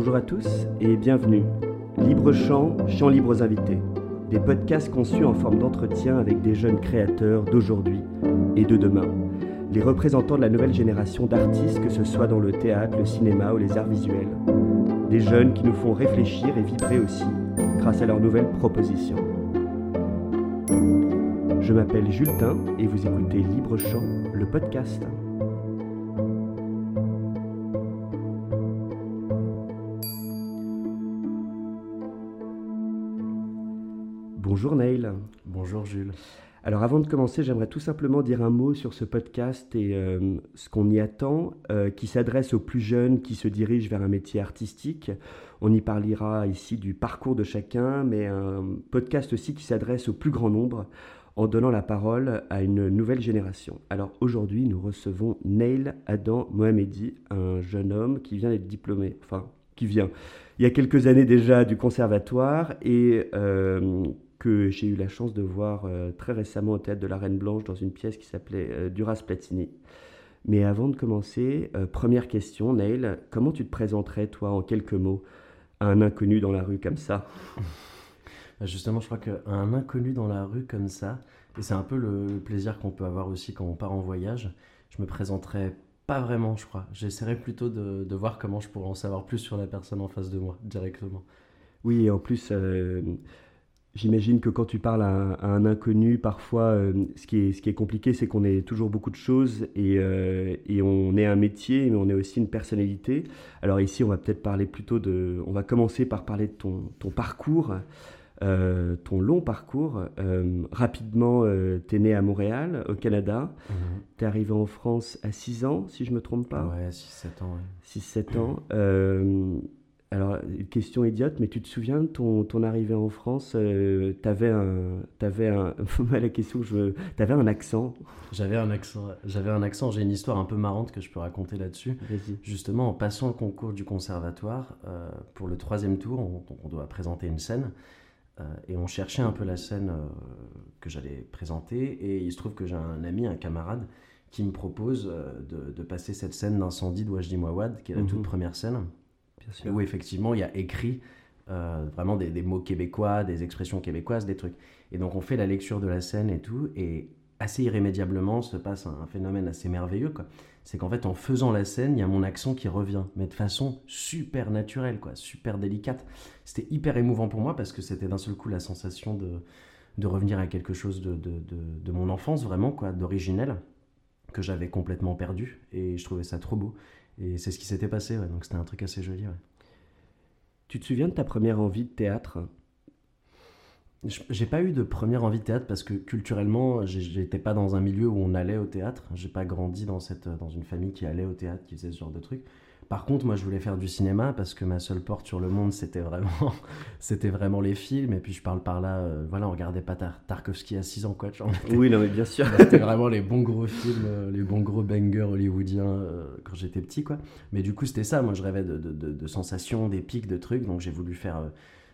Bonjour à tous et bienvenue. Libre Chant, Chant libre aux invités. Des podcasts conçus en forme d'entretien avec des jeunes créateurs d'aujourd'hui et de demain. Les représentants de la nouvelle génération d'artistes, que ce soit dans le théâtre, le cinéma ou les arts visuels. Des jeunes qui nous font réfléchir et vibrer aussi grâce à leurs nouvelles propositions. Je m'appelle Jules et vous écoutez Libre Chant, le podcast. Jules. Alors avant de commencer, j'aimerais tout simplement dire un mot sur ce podcast et euh, ce qu'on y attend, euh, qui s'adresse aux plus jeunes qui se dirigent vers un métier artistique. On y parlera ici du parcours de chacun, mais un podcast aussi qui s'adresse au plus grand nombre en donnant la parole à une nouvelle génération. Alors aujourd'hui, nous recevons Neil Adam Mohamedi, un jeune homme qui vient d'être diplômé, enfin qui vient il y a quelques années déjà du conservatoire et euh, que j'ai eu la chance de voir euh, très récemment au théâtre de la Reine Blanche dans une pièce qui s'appelait euh, Duras Platini. Mais avant de commencer, euh, première question, Neil, comment tu te présenterais, toi, en quelques mots, à un inconnu dans la rue comme ça? Bah, Justement, je crois qu'un inconnu dans la rue comme ça, et c'est un peu le, plaisir qu'on peut avoir aussi quand on part en voyage, je me présenterais pas vraiment, je crois. J'essaierais plutôt de, de, voir comment je pourrais en savoir plus sur la personne en face de moi, directement. Oui, et en plus, J'imagine que quand tu parles à un, inconnu, parfois, euh, ce, qui est, ce qui est compliqué, c'est qu'on est toujours beaucoup de choses et, euh, et, on est un métier, mais on est aussi une personnalité. Alors ici, on va peut-être parler plutôt de... On va commencer par parler de ton, ton parcours, euh, ton long parcours. rapidement, tu es né à Montréal, au Canada. Mhm. Tu es arrivé en France à 6 ans, si je ne me trompe pas. Ouais, 6-7 ans. 6-7 ans. Alors, une question idiote, mais tu te souviens de ton, ton arrivée en France euh, T'avais un, avais un, la question, je, t'avais un accent. J'avais un accent. J'avais un accent. J'ai une histoire un peu marrante que je peux raconter là-dessus. Justement, en passant le concours du conservatoire euh, pour le troisième tour, on, on, doit présenter une scène euh, et on cherchait un peu la scène que j'allais présenter et il se trouve que j'ai un ami, un camarade qui me propose de, de, passer cette scène d'incendie de Wajdi Mouawad, qui est la toute mhm. première scène. Où effectivement, il y a écrit euh, vraiment des, mots québécois, des expressions québécoises, des trucs. Et donc, on fait la lecture de la scène et tout, et assez irrémédiablement se passe un, phénomène assez merveilleux, quoi. C'est qu'en fait, en faisant la scène, il y a mon accent qui revient, mais de façon super naturelle, quoi, super délicate. C'était hyper émouvant pour moi parce que c'était d'un seul coup la sensation de, de revenir à quelque chose de, de, de mon enfance, vraiment, quoi, d'originel, que j'avais complètement perdu, et je trouvais ça trop beau. Et c'est ce qui s'était passé, donc c'était un truc assez joli. Tu te souviens de ta première envie de théâtre? J'ai pas eu de première envie de théâtre parce que culturellement, j'étais pas dans un milieu où on allait au théâtre. J'ai pas grandi dans, cette, dans une famille qui allait au théâtre, qui faisait ce genre de trucs. Par contre, moi, je voulais faire du cinéma parce que ma seule porte sur le monde, c'était vraiment, c'était vraiment les films. Et puis, je parle par là, euh, voilà, on regardait pas Tarkovsky à 6 ans, quoi. oui, non, mais bien sûr. c'était vraiment les bons gros films, euh, les bons gros bangers hollywoodiens euh, quand j'étais petit, quoi. Mais du coup, c'était ça. Moi, je rêvais de, de, de, de sensations, d'épiques, de trucs. Donc, j'ai voulu faire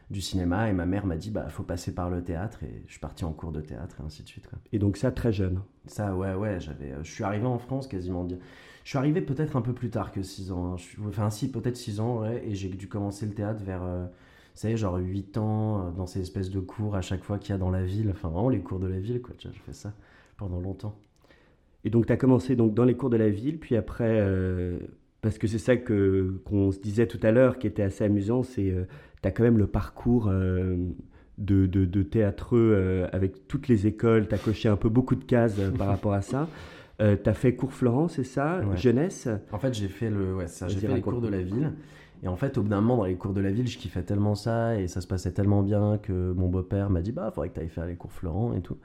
du cinéma et ma mère m'a dit bah faut passer par le théâtre et je suis parti en cours de théâtre et ainsi de suite quoi. Et donc ça très jeune. Ça ouais ouais j'avais je suis arrivé en France quasiment je suis arrivé peut-être un peu plus tard que 6 ans. Hein. Enfin, si, peut-être 6 ans, ouais, et j'ai dû commencer le théâtre vers, euh, vous savez, genre 8 ans, euh, dans ces espèces de cours à chaque fois qu'il y a dans la ville. Enfin, vraiment les cours de la ville, quoi. J'ai fait ça pendant longtemps. Et donc, tu as commencé donc, dans les cours de la ville, puis après, euh, parce que c'est ça que, qu'on se disait tout à l'heure, qui était assez amusant, c'est tu as quand même le parcours. De, de, de, théâtreux avec toutes les écoles, tu as coché un peu beaucoup de cases par rapport à ça. Euh, tu as fait cours Florent, c'est ça? Jeunesse? En fait, j'ai fait, le, ouais, ça, j'ai fait les cours de la ville. Et en fait, au bout d'un moment, dans les cours de la ville, je kiffais tellement ça et ça se passait tellement bien que mon beau-père m'a dit Bah, faudrait que tu ailles faire les cours Florent et tout.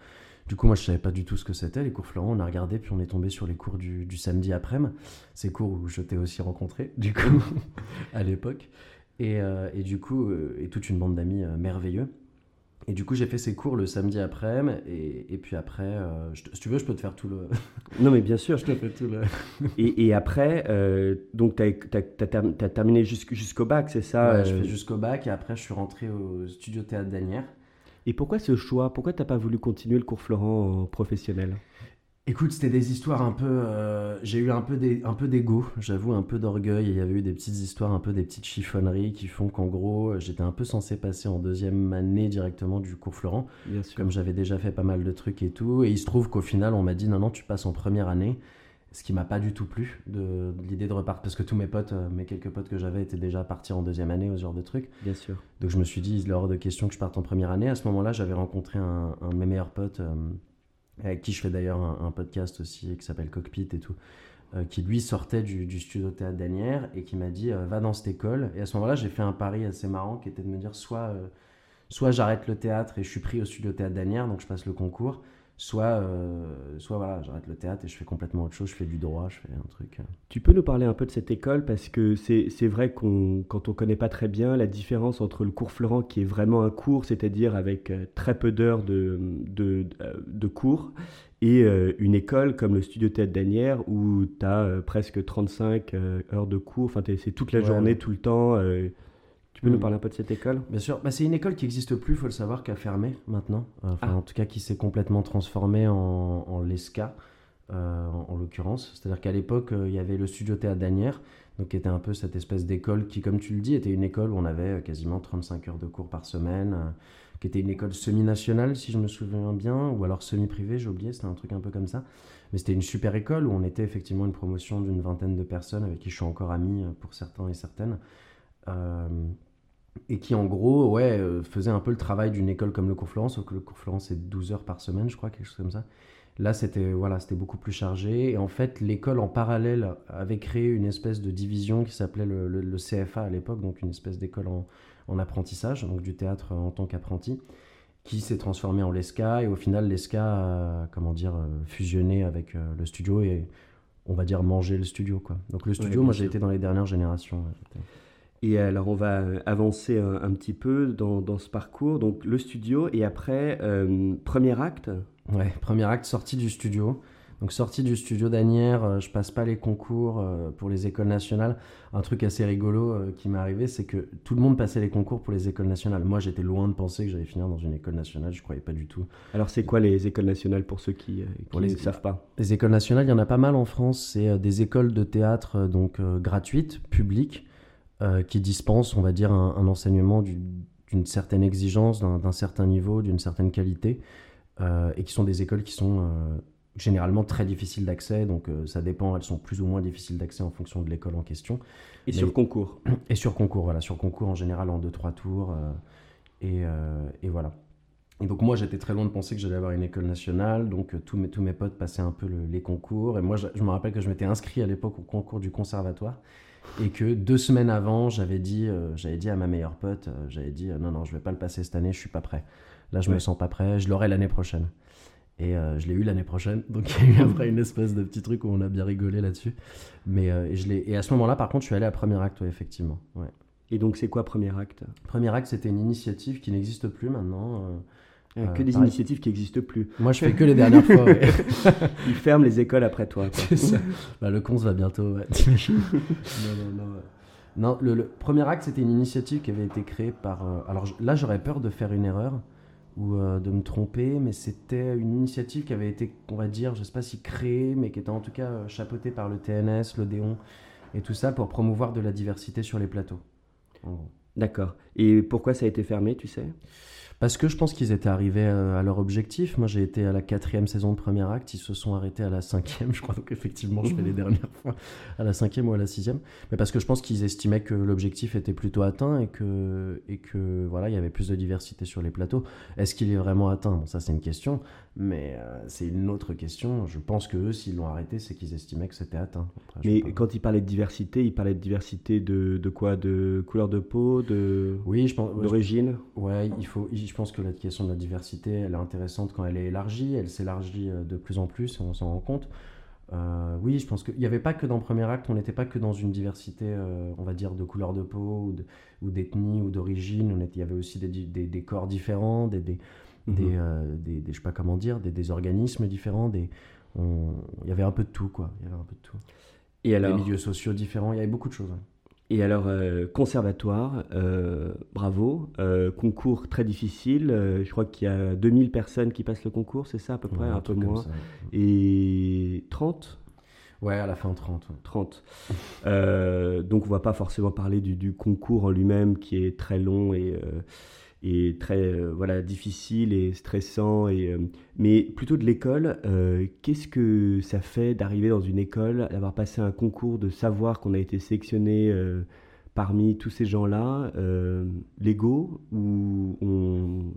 Du coup, moi, je savais pas du tout ce que c'était, les cours Florent. On a regardé, puis on est tombé sur les cours du, du samedi après-midi. Ces cours où je t'ai aussi rencontré, du coup, à l'époque. Et, euh, et, du coup, euh, et toute une bande d'amis merveilleux. Et du coup, j'ai fait ces cours le samedi après-midi. Et, et, puis après, euh, si tu veux, je peux te faire tout le. non, mais bien sûr. je te fais tout le. et, et, après, euh, donc, tu as, terminé jusqu'au bac, c'est ça ouais, je fais jusqu'au bac. Et après, je suis rentré au studio théâtre d'Anières. Et pourquoi ce choix? Pourquoi tu n'as pas voulu continuer le cours Florent en professionnel? Écoute, c'était des histoires un peu. Euh, j'ai eu un peu des, un peu d'ego, j'avoue, un peu d'orgueil. Il y avait eu des petites histoires, un peu des petites chiffonneries qui font qu'en gros, j'étais un peu censé passer en deuxième année directement du cours Florent, Bien sûr. comme j'avais déjà fait pas mal de trucs et tout. Et il se trouve qu'au final, on m'a dit non, non, tu passes en première année. Ce qui m'a pas du tout plu de, l'idée de repartir, parce que tous mes potes, euh, mes quelques potes que j'avais étaient déjà partis en deuxième année, au genre de trucs. Bien sûr. Donc je me suis dit, il est hors de question que je parte en première année. À ce moment-là, j'avais rencontré un, un de mes meilleurs potes. Euh, avec qui je fais d'ailleurs un, podcast aussi qui s'appelle Cockpit et tout, euh, qui lui sortait du, studio théâtre d'Anières et qui m'a dit euh, va dans cette école. Et à ce moment-là, j'ai fait un pari assez marrant qui était de me dire soit, euh, soit j'arrête le théâtre et je suis pris au studio théâtre d'Anières, donc je passe le concours, soit, euh, soit voilà, j'arrête le théâtre et je fais complètement autre chose, je fais du droit, je fais un truc. Euh. Tu peux nous parler un peu de cette école? Parce que c'est vrai qu'on quand on connaît pas très bien la différence entre le cours Florent qui est vraiment un cours, c'est-à-dire avec euh, très peu d'heures de, de, de, cours, et une école comme le studio théâtre d'Anières où tu as presque 35 heures de cours, enfin c'est toute la journée, tout le temps. Tu peux nous mm. parler un peu de cette école? Bien sûr. Bah, c'est une école qui n'existe plus, il faut le savoir, qui a fermé maintenant. Enfin, ah. En tout cas, qui s'est complètement transformée en, en l'ESCA, euh, en, l'occurrence. C'est-à-dire qu'à l'époque, euh, il y avait le studio théâtre d'Anières, donc qui était un peu cette espèce d'école qui, comme tu le dis, était une école où on avait euh, quasiment 35 heures de cours par semaine, qui était une école semi-nationale, si je me souviens bien, ou alors semi-privée, j'ai oublié, c'était un truc un peu comme ça. Mais c'était une super école où on était effectivement une promotion d'une vingtaine de personnes avec qui je suis encore ami pour certains et certaines. Euh, et qui en gros ouais, euh, faisait un peu le travail d'une école comme le cours Florence, sauf que le cours Florence c'est 12 heures par semaine, je crois, quelque chose comme ça. Là, c'était voilà, c'était beaucoup plus chargé. Et en fait, l'école en parallèle avait créé une espèce de division qui s'appelait le, le, CFA à l'époque, donc une espèce d'école en, en, apprentissage, donc du théâtre en tant qu'apprenti, qui s'est transformé en l'ESCA. Et au final, l'ESCA a, comment dire, euh, fusionné avec le studio et on va dire manger le studio. Quoi. Donc le studio, moi j'ai été dans les dernières générations. Et alors, on va avancer un, petit peu dans, dans, ce parcours. Donc, le studio et après, euh, premier acte Ouais, premier acte, sortie du studio. Donc, sortie du studio d'Anières, euh, je passe pas les concours euh, pour les écoles nationales. Un truc assez rigolo qui m'est arrivé, c'est que tout le monde passait les concours pour les écoles nationales. Moi, j'étais loin de penser que j'allais finir dans une école nationale, je croyais pas du tout. Alors, c'est quoi les écoles nationales pour ceux qui ne savent pas? Les écoles nationales, il y en a pas mal en France. C'est des écoles de théâtre donc gratuites, publiques euh, qui dispensent, on va dire, un, enseignement d'une certaine exigence, d'un certain niveau, d'une certaine qualité, euh, et qui sont des écoles qui sont euh, généralement très difficiles d'accès, donc ça dépend, elles sont plus ou moins difficiles d'accès en fonction de l'école en question. Et sur concours. Et sur concours, voilà, sur concours en général en 2-3 tours, et, et, voilà. Et donc moi j'étais très loin de penser que j'allais avoir une école nationale, donc tous, mes, tous mes potes passaient un peu les concours, et moi je, je me rappelle que je m'étais inscrit à l'époque au concours du conservatoire, et que deux semaines avant, j'avais dit, euh, j'avais dit à ma meilleure pote, euh, j'avais dit euh, non non, je vais pas le passer cette année, je suis pas prêt. Là, je me sens pas prêt, je l'aurai l'année prochaine. Et je l'ai eu l'année prochaine, donc il y a eu après une espèce de petit truc où on a bien rigolé là-dessus. Mais et je et à ce moment-là, par contre, je suis allé à premier acte, effectivement. Ouais. Et donc, c'est quoi premier acte? Premier acte, c'était une initiative qui n'existe plus maintenant. Euh, que des initiatives qui n'existent plus. Moi, je fais que les dernières fois. Ils ferment les écoles après toi. Bah, le cons va bientôt, non, non, non. Non, le, premier acte, c'était une initiative qui avait été créée par. Euh, alors là, j'aurais peur de faire une erreur ou euh, de me tromper, mais c'était une initiative qui avait été, on va dire, je ne sais pas si créée, mais qui était en tout cas chapeautée par le TNS, l'Odéon et tout ça pour promouvoir de la diversité sur les plateaux. D'accord. Et pourquoi ça a été fermé, tu sais? Parce que je pense qu'ils étaient arrivés euh, à leur objectif. Moi, j'ai été à la quatrième saison de premier acte. Ils se sont arrêtés à la cinquième, je crois. Donc, effectivement, je fais les dernières fois à la cinquième ou à la sixième. Mais parce que je pense qu'ils estimaient que l'objectif était plutôt atteint et que, et que voilà, il y avait plus de diversité sur les plateaux. Est-ce qu'il est vraiment atteint? Bon, ça, c'est une question. Mais euh, c'est une autre question. Je pense que eux, s'ils l'ont arrêté, c'est qu'ils estimaient que c'était atteint. mais quand ils parlaient de diversité, ils parlaient de diversité de, de quoi? De couleur de peau? De Oui, je pense. D'origine? Ouais, il faut je pense que la question de la diversité, elle est intéressante quand elle est élargie. Elle s'élargit euh, de plus en plus et on s'en rend compte. Euh, oui, je pense qu'il n'y avait pas que dans le premier acte, on n'était pas que dans une diversité, euh, on va dire, de couleur de peau ou d'ethnie ou d'origine. Il y avait aussi des, des, corps différents, des, des, mhm. des, je sais pas comment dire, des, organismes différents. Des, il y avait un peu de tout, quoi. Il y avait un peu de tout. Et alors... Des milieux sociaux différents, il y avait beaucoup de choses. Et alors, euh, conservatoire, euh, bravo. Euh, concours très difficile. je crois qu'il y a 2000 personnes qui passent le concours, c'est ça à peu près, un, peu moins. Et 30 Ouais, à la fin 30. 30. donc on va pas forcément parler du, du concours en lui-même qui est très long et et très euh, voilà difficile et stressant et euh, mais plutôt de l'école euh, qu'est-ce que ça fait d'arriver dans une école d'avoir passé un concours de savoir qu'on a été sélectionné parmi tous ces gens-là l'ego ou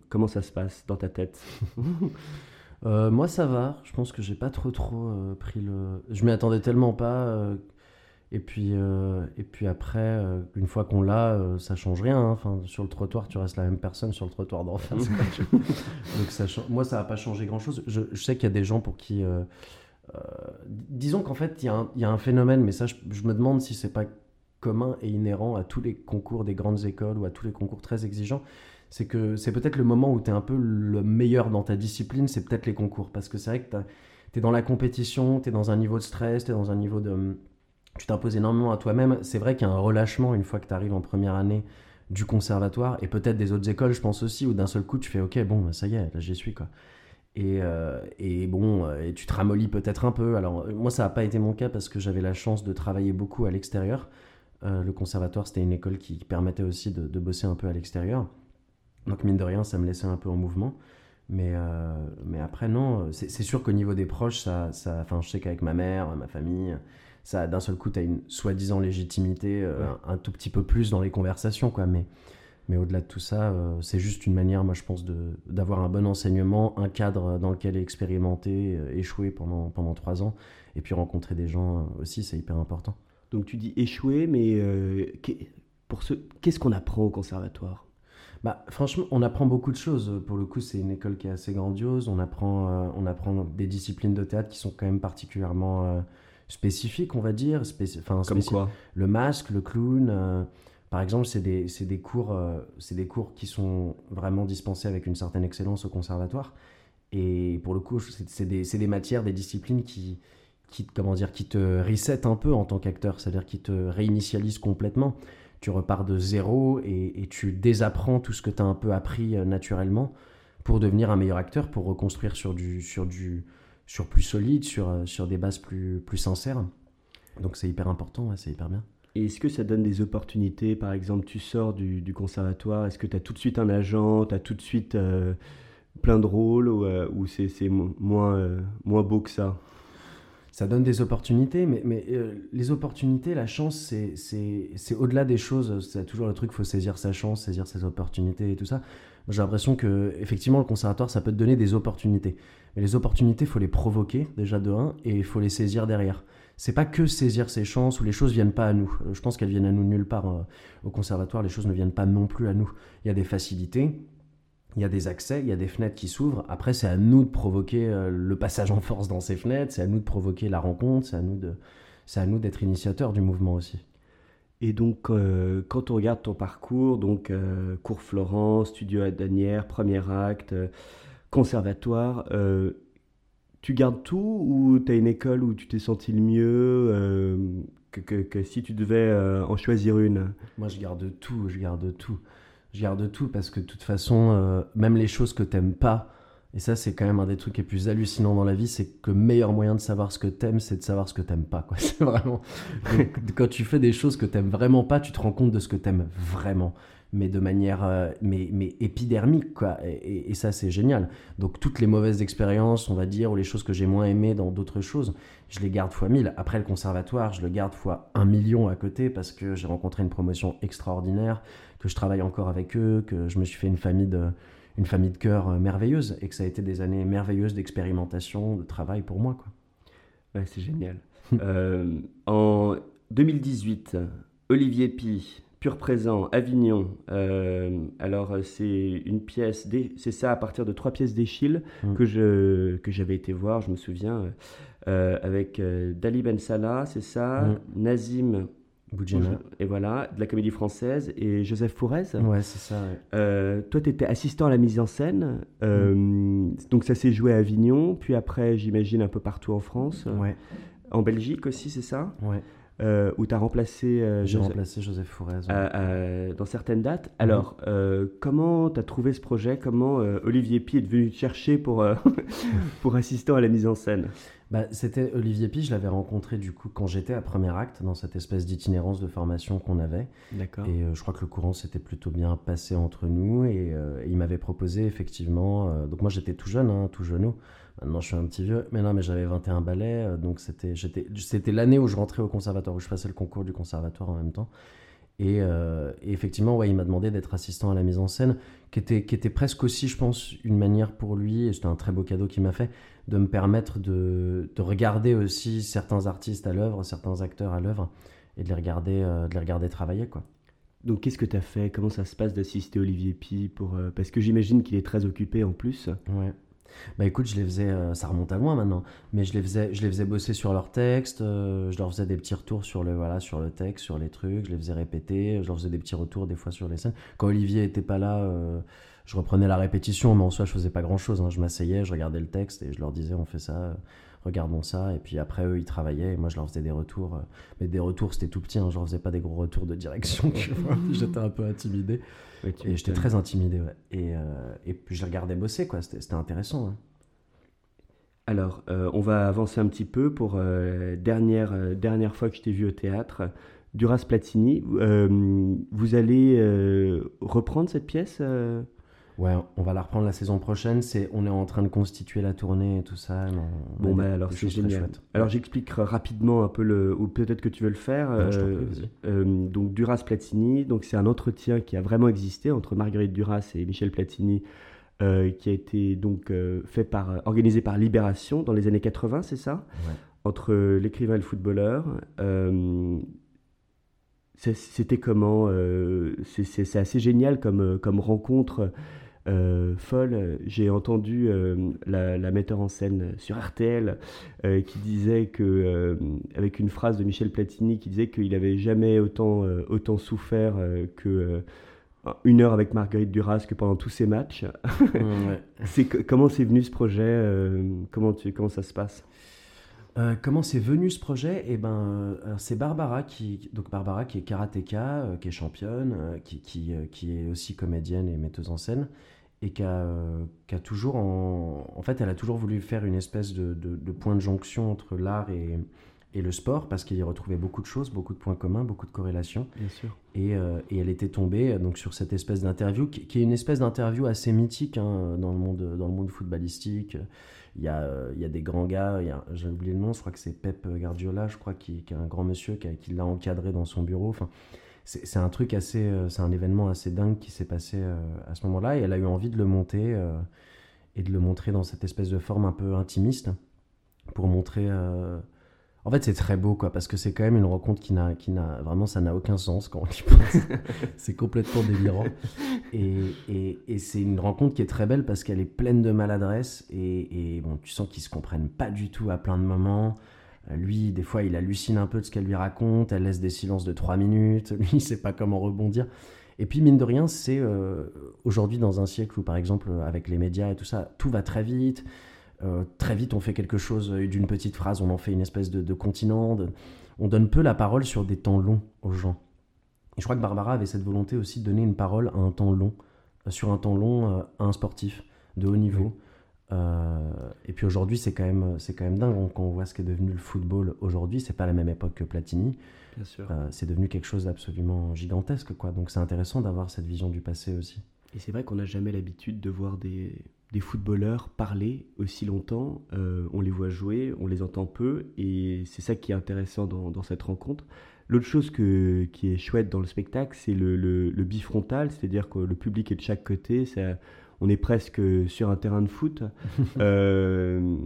comment ça se passe dans ta tête? Moi ça va. Je pense que j'ai pas trop trop pris le je m'y attendais tellement pas et puis, euh, et puis après, euh, une fois qu'on l'a, euh, ça change rien. Hein. Enfin, sur le trottoir, tu restes la même personne sur le trottoir d'en face. Donc ça, moi, ça n'a pas changé grand-chose. Je, sais qu'il y a des gens pour qui... disons qu'en fait, il y, y, a un phénomène, mais ça, je, me demande si c'est pas commun et inhérent à tous les concours des grandes écoles ou à tous les concours très exigeants. C'est que c'est peut-être le moment où tu es un peu le meilleur dans ta discipline, c'est peut-être les concours. Parce que c'est vrai que tu es dans la compétition, tu es dans un niveau de stress, tu es dans un niveau de tu t'imposes énormément à toi-même. C'est vrai qu'il y a un relâchement une fois que tu arrives en première année du conservatoire et peut-être des autres écoles, je pense aussi, où d'un seul coup tu fais ok, bon, ça y est, là j'y suis quoi. Et, euh, et bon, euh, tu te ramollis peut-être un peu. Alors moi ça n'a pas été mon cas parce que j'avais la chance de travailler beaucoup à l'extérieur. Euh, le conservatoire c'était une école qui permettait aussi de, bosser un peu à l'extérieur. Donc mine de rien ça me laissait un peu en mouvement. Mais, mais après non, c'est sûr qu'au niveau des proches, ça, ça, je sais qu'avec ma mère, ma famille, ça d'un seul coup tu as une soi-disant légitimité euh, un, tout petit peu plus dans les conversations quoi mais mais au-delà de tout ça euh, c'est juste une manière moi je pense d'avoir un bon enseignement un cadre dans lequel expérimenter euh, échouer pendant pendant trois ans et puis rencontrer des gens aussi c'est hyper important donc tu dis échouer mais pour ce qu'est-ce qu'on apprend au conservatoire? Bah, franchement, on apprend beaucoup de choses. Pour le coup, c'est une école qui est assez grandiose. On apprend, on apprend des disciplines de théâtre qui sont quand même particulièrement spécifiques, on va dire. enfin, Comme quoi Le masque, le clown. Euh, par exemple, c'est des, des, cours, euh, des cours qui sont vraiment dispensés avec une certaine excellence au conservatoire. Et pour le coup, c'est des, des, matières, des disciplines qui, qui, comment dire, qui te reset un peu en tant qu'acteur, c'est-à-dire qui te réinitialisent complètement. Tu repars de zéro et, et tu désapprends tout ce que tu as un peu appris euh, naturellement pour devenir un meilleur acteur, pour reconstruire sur du, sur du, sur plus solide, sur, euh, sur des bases plus, plus sincères. Donc c'est hyper important, c'est hyper bien. Et est-ce que ça donne des opportunités? Par exemple, tu sors du, du conservatoire, est-ce que tu as tout de suite un agent, tu as tout de suite euh, plein de rôles ou, euh, ou c'est moins, moins beau que ça? Ça donne des opportunités, mais, mais les opportunités, la chance, c'est au-delà des choses. C'est toujours le truc, il faut saisir sa chance, saisir ses opportunités et tout ça. J'ai l'impression que effectivement le conservatoire, ça peut te donner des opportunités. Mais les opportunités, faut les provoquer déjà de 1 et il faut les saisir derrière. C'est pas que saisir ses chances ou les choses viennent pas à nous. Je pense qu'elles viennent à nous nulle part euh, au conservatoire. Les choses ne viennent pas non plus à nous. Il y a des facilités, il y a des accès, il y a des fenêtres qui s'ouvrent. Après, c'est à nous de provoquer euh, le passage en force dans ces fenêtres, c'est à nous de provoquer la rencontre, c'est à nous de, c'est à nous d'être initiateurs du mouvement aussi. Et donc, euh, quand on regarde ton parcours, donc cours Florence, studio à Danière, premier acte, conservatoire, euh, tu gardes tout ou tu as une école où tu t'es senti le mieux euh, que, si tu devais euh, en choisir une? Moi, je garde tout, je garde tout. Je garde tout parce que de toute façon, même les choses que t'aimes pas, et ça, c'est quand même un des trucs les plus hallucinants dans la vie, c'est que le meilleur moyen de savoir ce que t'aimes, c'est de savoir ce que t'aimes pas. Quoi. C'est vraiment. quand tu fais des choses que t'aimes vraiment pas, tu te rends compte de ce que t'aimes vraiment mais de manière euh, mais, mais épidermique quoi. Et, ça c'est génial. Donc toutes les mauvaises expériences on va dire ou les choses que j'ai moins aimées dans d'autres choses je les garde fois mille. Après le conservatoire je le garde fois un million à côté parce que j'ai rencontré une promotion extraordinaire que je travaille encore avec eux que je me suis fait une famille de une famille de cœur euh, merveilleuse et que ça a été des années merveilleuses d'expérimentation de travail pour moi quoi. Ouais, c'est génial. Euh, en 2018 Olivier Pi Pur Présent, Avignon. Euh, alors, c'est une pièce, c'est ça, à partir de trois pièces d'Echille mm. que, je, que j'avais été voir, je me souviens, euh, avec euh, Dali Ben Salah, c'est ça, mm. Nazim Boudjana. Et voilà, de la comédie française, et Joseph Fourez. Ouais, c'est ça. toi, tu étais assistant à la mise en scène, mm. donc ça s'est joué à Avignon, puis après, j'imagine, un peu partout en France. Ouais. En Belgique aussi, c'est ça? Ouais. Où tu as remplacé, J'ai remplacé Joseph Fourez dans certaines dates. Alors, comment tu as trouvé ce projet? Comment Olivier Pi est devenu te chercher pour, pour assistant à la mise en scène? Bah, C'était Olivier Pi, je l'avais rencontré du coup quand j'étais à Premier Acte, dans cette espèce d'itinérance de formation qu'on avait. D'accord. Et euh, je crois que le courant s'était plutôt bien passé entre nous. Et, euh, il m'avait proposé effectivement. Euh, donc moi j'étais tout jeune, hein, tout genou. Maintenant je suis un petit vieux. Mais non, mais j'avais 21 ballets. donc c'était, c'était l'année où je rentrais au conservatoire, où je passais le concours du conservatoire en même temps. Et, effectivement, ouais, il m'a demandé d'être assistant à la mise en scène, qui était, qui était presque aussi, je pense, une manière pour lui, et c'était un très beau cadeau qu'il m'a fait, de me permettre de, de regarder aussi certains artistes à l'œuvre, certains acteurs à l'œuvre, et de les regarder, euh, de les regarder travailler. quoi. Donc qu'est-ce que tu as fait? Comment ça se passe d'assister Olivier Pi pour, euh, Parce que j'imagine qu'il est très occupé en plus. Ouais. Bah écoute, je les faisais, euh, ça remonte à loin maintenant, mais je les faisais, je les faisais bosser sur leur texte, je leur faisais des petits retours sur le, voilà, sur le texte, sur les trucs, je les faisais répéter, je leur faisais des petits retours des fois sur les scènes. Quand Olivier était pas là, je reprenais la répétition, mais en soi, je faisais pas grand chose. Hein. Je m'asseyais, je regardais le texte et je leur disais, on fait ça, regardons ça. Et puis après, eux, ils travaillaient et moi, je leur faisais des retours. Euh. Mais des retours, c'était tout petit. Hein. Je leur faisais pas des gros retours de direction, j'étais un peu intimidé. et j'étais très intimidé, Et, euh, et puis, je les regardais bosser, quoi. C'était intéressant. Hein. Alors, euh, on va avancer un petit peu pour dernière, dernière fois que je t'ai vu au théâtre. Duras Platini, vous allez reprendre cette pièce Ouais, on va la reprendre la saison prochaine. C'est, on est en train de constituer la tournée et tout ça. bon, bah alors c'est génial. Alors j'explique rapidement un peu le, ou peut-être que tu veux le faire. euh, euh, donc Duras Platini, donc c'est un entretien qui a vraiment existé entre Marguerite Duras et Michel Platini, euh, qui a été donc fait par, organisé par Libération dans les années 80, c'est ça? Ouais. Entre l'écrivain et le footballeur. C'était comment C'est assez génial comme, comme rencontre euh, folle. J'ai entendu euh, la, metteur en scène sur RTL euh, qui disait que, avec une phrase de Michel Platini, qui disait qu'il n'avait jamais autant, autant souffert que une heure avec Marguerite Duras que pendant tous ces matchs. c'est comment c'est venu ce projet comment, tu, comment ça se passe? Comment c'est venu ce projet? Eh ben, c'est Barbara qui, donc Barbara qui est karatéka, qui est championne, qui, qui, qui, est aussi comédienne et metteuse en scène, et qui a, toujours en, en fait elle a toujours voulu faire une espèce de, de, point de jonction entre l'art et, et, le sport parce qu'il y retrouvait beaucoup de choses, beaucoup de points communs, beaucoup de corrélations. Bien sûr. Et, euh, et elle était tombée donc sur cette espèce d'interview qui, est une espèce d'interview assez mythique hein, dans, le monde, dans le monde footballistique. Il y, a, il y a des grands gars, j'ai oublié le nom, je crois que c'est Pep Guardiola, je crois, qui, est un grand monsieur qui, l'a encadré dans son bureau. Enfin, c'est un truc assez, euh, c'est un événement assez dingue qui s'est passé euh, à ce moment-là et elle a eu envie de le monter euh, et de le montrer dans cette espèce de forme un peu intimiste pour montrer. En fait, c'est très beau quoi parce que c'est quand même une rencontre qui n'a, qui n'a vraiment ça n'a aucun sens quand on y pense. c'est complètement délirant et, et, et c'est une rencontre qui est très belle parce qu'elle est pleine de maladresse et, et bon, tu sens qu'ils se comprennent pas du tout à plein de moments. Euh, lui, des fois, il hallucine un peu de ce qu'elle lui raconte, elle laisse des silences de trois minutes, lui, il sait pas comment rebondir. Et puis, mine de rien, c'est euh, aujourd'hui dans un siècle où, par exemple, avec les médias et tout ça, tout va très vite. Euh, très vite, on fait quelque chose d'une petite phrase, on en fait une espèce de, continent. On donne peu la parole sur des temps longs aux gens. Et je crois que Barbara avait cette volonté aussi de donner une parole à un temps long, sur un temps long à un sportif de haut niveau. Euh, et puis aujourd'hui, c'est quand même, c'est quand même dingue quand on voit ce qu'est devenu le football aujourd'hui. C'est pas la même époque que Platini. Bien sûr. Euh, c'est devenu quelque chose d'absolument gigantesque, quoi. Donc c'est intéressant d'avoir cette vision du passé aussi. Et c'est vrai qu'on n'a jamais l'habitude de voir des, des, footballeurs parler aussi longtemps. Euh, on les voit jouer, on les entend peu, et c'est ça qui est intéressant dans, dans cette rencontre. L'autre chose que, qui est chouette dans le spectacle, c'est le, le, le, bifrontal, c'est-à-dire que le public est de chaque côté. Ça, on est presque sur un terrain de foot. Euh,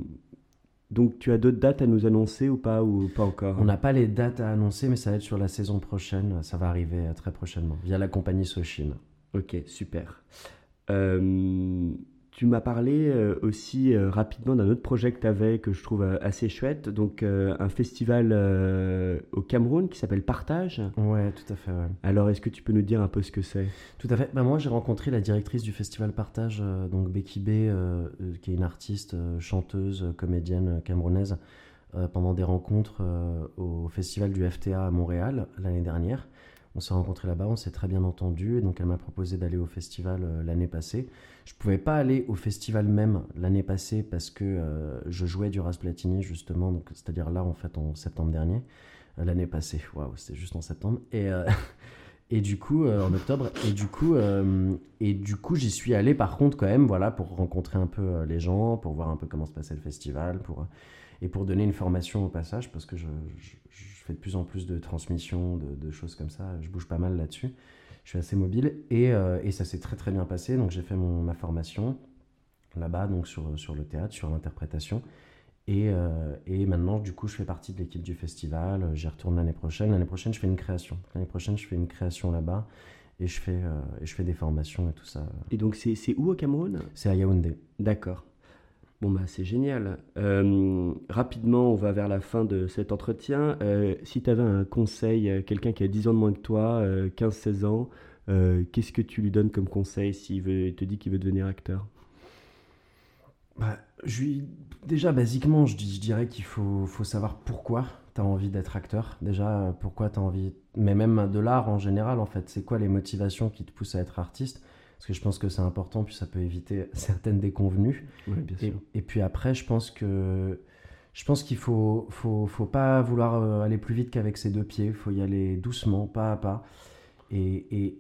donc tu as d'autres dates à nous annoncer ou pas ou pas encore? On n'a pas les dates à annoncer, mais ça va être sur la saison prochaine. Ça va arriver euh, très prochainement via la compagnie Sochin. Ok, super. Euh, tu m'as parlé euh, aussi euh, rapidement d'un autre projet que tu avais que je trouve euh, assez chouette, donc un festival au Cameroun qui s'appelle Partage. Ouais, tout à fait. Alors, est-ce que tu peux nous dire un peu ce que c'est? Tout à fait. Bah, moi, j'ai rencontré la directrice du festival Partage, donc Becky B, qui est une artiste, chanteuse, comédienne camerounaise, pendant des rencontres au festival du FTA à Montréal l'année dernière. On s'est rencontrés là-bas, on s'est très bien entendu, et donc elle m'a proposé d'aller au festival l'année passée. Je ne pouvais pas aller au festival même l'année passée parce que je jouais du Ras Platini justement, c'est-à-dire là en fait en septembre dernier, l'année passée, waouh, c'était juste en septembre, et Et du coup, euh, en octobre, et du coup, euh, et du coup, j'y suis allé par contre quand même, voilà, pour rencontrer un peu euh, les gens, pour voir un peu comment se passait le festival, pour et pour donner une formation au passage, parce que je, fais de plus en plus de transmissions, de, choses comme ça, je bouge pas mal là-dessus, je suis assez mobile, et, et ça s'est très très bien passé, donc j'ai fait mon, ma formation là-bas, donc sur, sur le théâtre, sur l'interprétation, euh, et, maintenant, du coup, je fais partie de l'équipe du festival. J'y retourne l'année prochaine. L'année prochaine, je fais une création. L'année prochaine, je fais une création là-bas. Et je, fais, euh, et je fais des formations et tout ça. Et donc, c'est où au Cameroun? C'est à Yaoundé. D'accord. Bon, bah, c'est génial. Euh, rapidement, on va vers la fin de cet entretien. si tu avais un conseil, quelqu'un qui a 10 ans de moins que toi, 15-16 ans, qu'est-ce que tu lui donnes comme conseil s'il te dit qu'il veut devenir acteur? Bah, je Déjà, basiquement, je, dirais qu'il faut, faut, savoir pourquoi tu as envie d'être acteur. Déjà, pourquoi tu as envie. Mais même de l'art en général, en fait. C'est quoi les motivations qui te poussent à être artiste? Parce que je pense que c'est important, puis ça peut éviter certaines déconvenues. et, puis après, je pense que. Je pense qu'il faut, faut, faut pas vouloir euh, aller plus vite qu'avec ses deux pieds. Il faut y aller doucement, pas à pas. Et, et,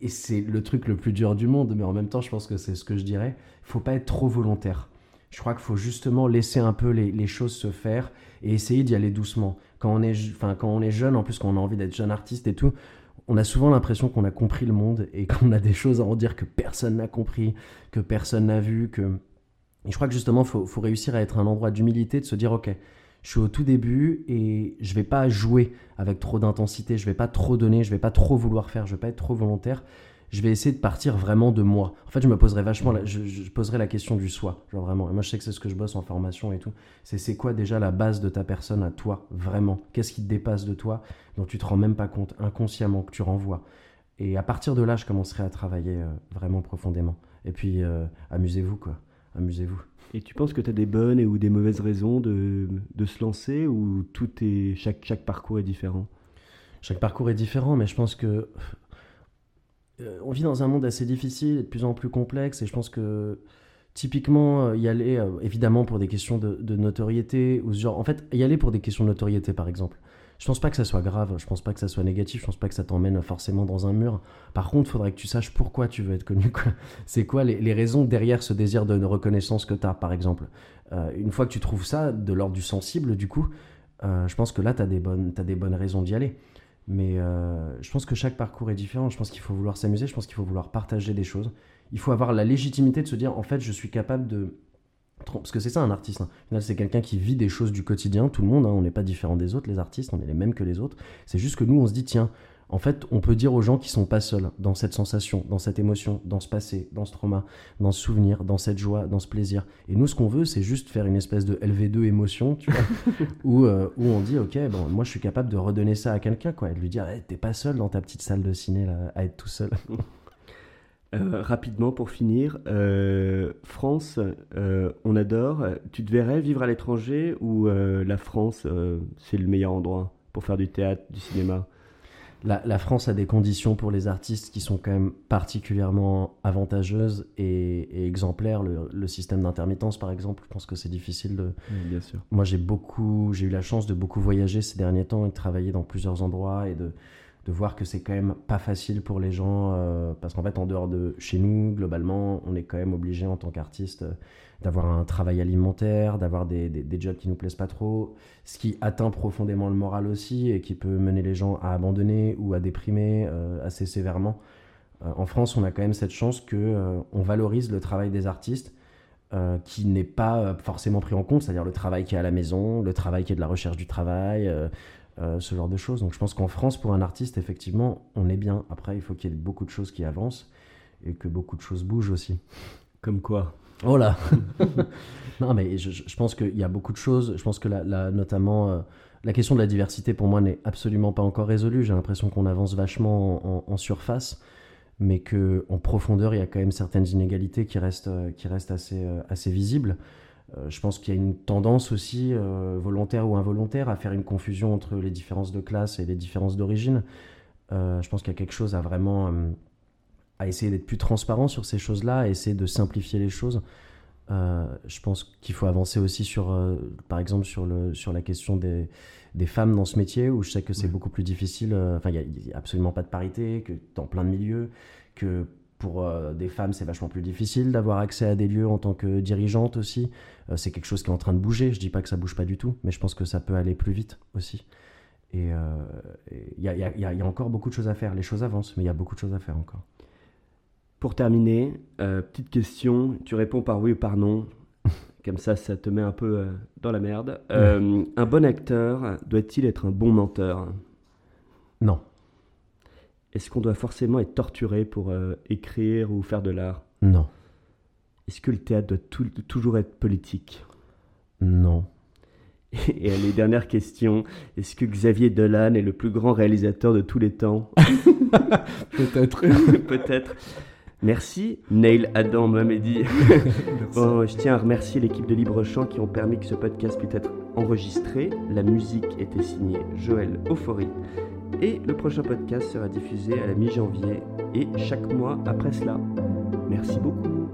et c'est le truc le plus dur du monde, mais en même temps, je pense que c'est ce que je dirais. Il faut pas être trop volontaire. Je crois qu'il faut justement laisser un peu les, choses se faire et essayer d'y aller doucement. Quand on, est, enfin, quand on est jeune, en plus, quand on a envie d'être jeune artiste et tout, on a souvent l'impression qu'on a compris le monde et qu'on a des choses à en dire que personne n'a compris, que personne n'a vu. Que... Et je crois que justement, il faut, faut, réussir à être un endroit d'humilité, de se dire, OK, je suis au tout début et je vais pas jouer avec trop d'intensité, je vais pas trop donner, je vais pas trop vouloir faire, je vais pas être trop volontaire je vais essayer de partir vraiment de moi. En fait, je me poserai vachement, la, je, poserai la question du soi, genre vraiment. Et moi, je sais que c'est ce que je bosse en formation et tout. C'est c'est quoi déjà la base de ta personne à toi, vraiment? Qu'est-ce qui te dépasse de toi, dont tu te rends même pas compte, inconsciemment, que tu renvoies? Et à partir de là, je commencerai à travailler euh, vraiment profondément. Et puis, euh, amusez-vous, quoi. Amusez-vous. Et tu penses que tu as des bonnes et ou des mauvaises raisons de, de se lancer ou tout est chaque, chaque parcours est différent? Chaque parcours est différent, mais je pense que euh, on vit dans un monde assez difficile et de plus en plus complexe et je pense que typiquement euh, y aller euh, évidemment pour des questions de, notoriété ou genre en fait y aller pour des questions de notoriété par exemple. Je pense pas que ça soit grave je pense pas que ça soit négatif je pense pas que ça t'emmène forcément dans un mur. Par contre faudrait que tu saches pourquoi tu veux être connu c'est quoi les, raisons derrière ce désir de reconnaissance que tu as par exemple? Une fois que tu trouves ça de l'ordre du sensible du coup je pense que là tu as des bonnes raisons d'y aller mais euh, je pense que chaque parcours est différent. Je pense qu'il faut vouloir s'amuser. Je pense qu'il faut vouloir partager des choses. Il faut avoir la légitimité de se dire, en fait, je suis capable de... Parce que c'est ça un artiste. Hein. C'est quelqu'un qui vit des choses du quotidien. Tout le monde, hein. on n'est pas différent des autres, les artistes, on est les mêmes que les autres. C'est juste que nous, on se dit, tiens, en fait, on peut dire aux gens qui sont pas seuls dans cette sensation, dans cette émotion, dans ce passé, dans ce trauma, dans ce souvenir, dans cette joie, dans ce plaisir. Et nous, ce qu'on veut, c'est juste faire une espèce de LV2 émotion, tu vois, euh, où, on dit, ok, bon, moi, je suis capable de redonner ça à quelqu'un, quoi, et de lui dire, hey, t'es pas seul dans ta petite salle de ciné là, à être tout seul. Euh, rapidement pour finir, euh, France, on adore. Tu te verrais vivre à l'étranger ou la France, c'est le meilleur endroit pour faire du théâtre, du cinéma? La, France a des conditions pour les artistes qui sont quand même particulièrement avantageuses et, exemplaires. Le, système d'intermittence, par exemple, je pense que c'est difficile de. bien sûr. Moi, j'ai beaucoup, j'ai eu la chance de beaucoup voyager ces derniers temps et de travailler dans plusieurs endroits et de, de voir que c'est quand même pas facile pour les gens euh, parce qu'en fait, en dehors de chez nous, globalement, on est quand même obligé en tant qu'artiste d'avoir un travail alimentaire, d'avoir des, des, jobs qui nous plaisent pas trop, ce qui atteint profondément le moral aussi et qui peut mener les gens à abandonner ou à déprimer euh, assez sévèrement. Euh, en France, on a quand même cette chance que euh, on valorise le travail des artistes qui n'est pas forcément pris en compte, c'est-à-dire le travail qui est à la maison, le travail qui est de la recherche du travail, ce genre de choses. Donc je pense qu'en France, pour un artiste, effectivement, on est bien. Après, il faut qu'il y ait beaucoup de choses qui avancent et que beaucoup de choses bougent aussi. Comme quoi? Oh là Non, mais je, pense qu'il y a beaucoup de choses. Je pense que la, notamment euh, la question de la diversité pour moi n'est absolument pas encore résolue. J'ai l'impression qu'on avance vachement en, surface, mais qu'en profondeur, il y a quand même certaines inégalités qui restent, euh, qui restent assez, euh, assez visibles. je pense qu'il y a une tendance aussi, volontaire ou involontaire, à faire une confusion entre les différences de classe et les différences d'origine. je pense qu'il y a quelque chose à vraiment à essayer d'être plus transparent sur ces choses-là, à essayer de simplifier les choses. Euh, je pense qu'il faut avancer aussi sur, euh, par exemple, sur, le, sur la question des, des femmes dans ce métier, où je sais que c'est beaucoup plus difficile. Euh, enfin, il n'y a, absolument pas de parité, que dans plein de milieux, que pour des femmes, c'est vachement plus difficile d'avoir accès à des lieux en tant que dirigeante aussi. c'est quelque chose qui est en train de bouger. Je dis pas que ça bouge pas du tout, mais je pense que ça peut aller plus vite aussi. Et il y, y, y, a encore beaucoup de choses à faire. Les choses avancent, mais il y a beaucoup de choses à faire encore. Pour terminer, euh, petite question, tu réponds par oui ou par non. Comme ça, ça te met un peu euh, dans la merde. Euh, un bon acteur doit-il être un bon menteur? Non. Est-ce qu'on doit forcément être torturé pour écrire ou faire de l'art? Non. Est-ce que le théâtre doit toujours être politique? Non. Et, les dernières questions, est-ce que Xavier Dolan est le plus grand réalisateur de tous les temps? Peut-être. Peut-être. Merci Neil Adam Mohamedi. bon, je tiens à remercier l'équipe de Libre Chant qui ont permis que ce podcast puisse être enregistré. La musique était signée Joël Euphorie. Et le prochain podcast sera diffusé à la mi-janvier et chaque mois après cela. Merci beaucoup.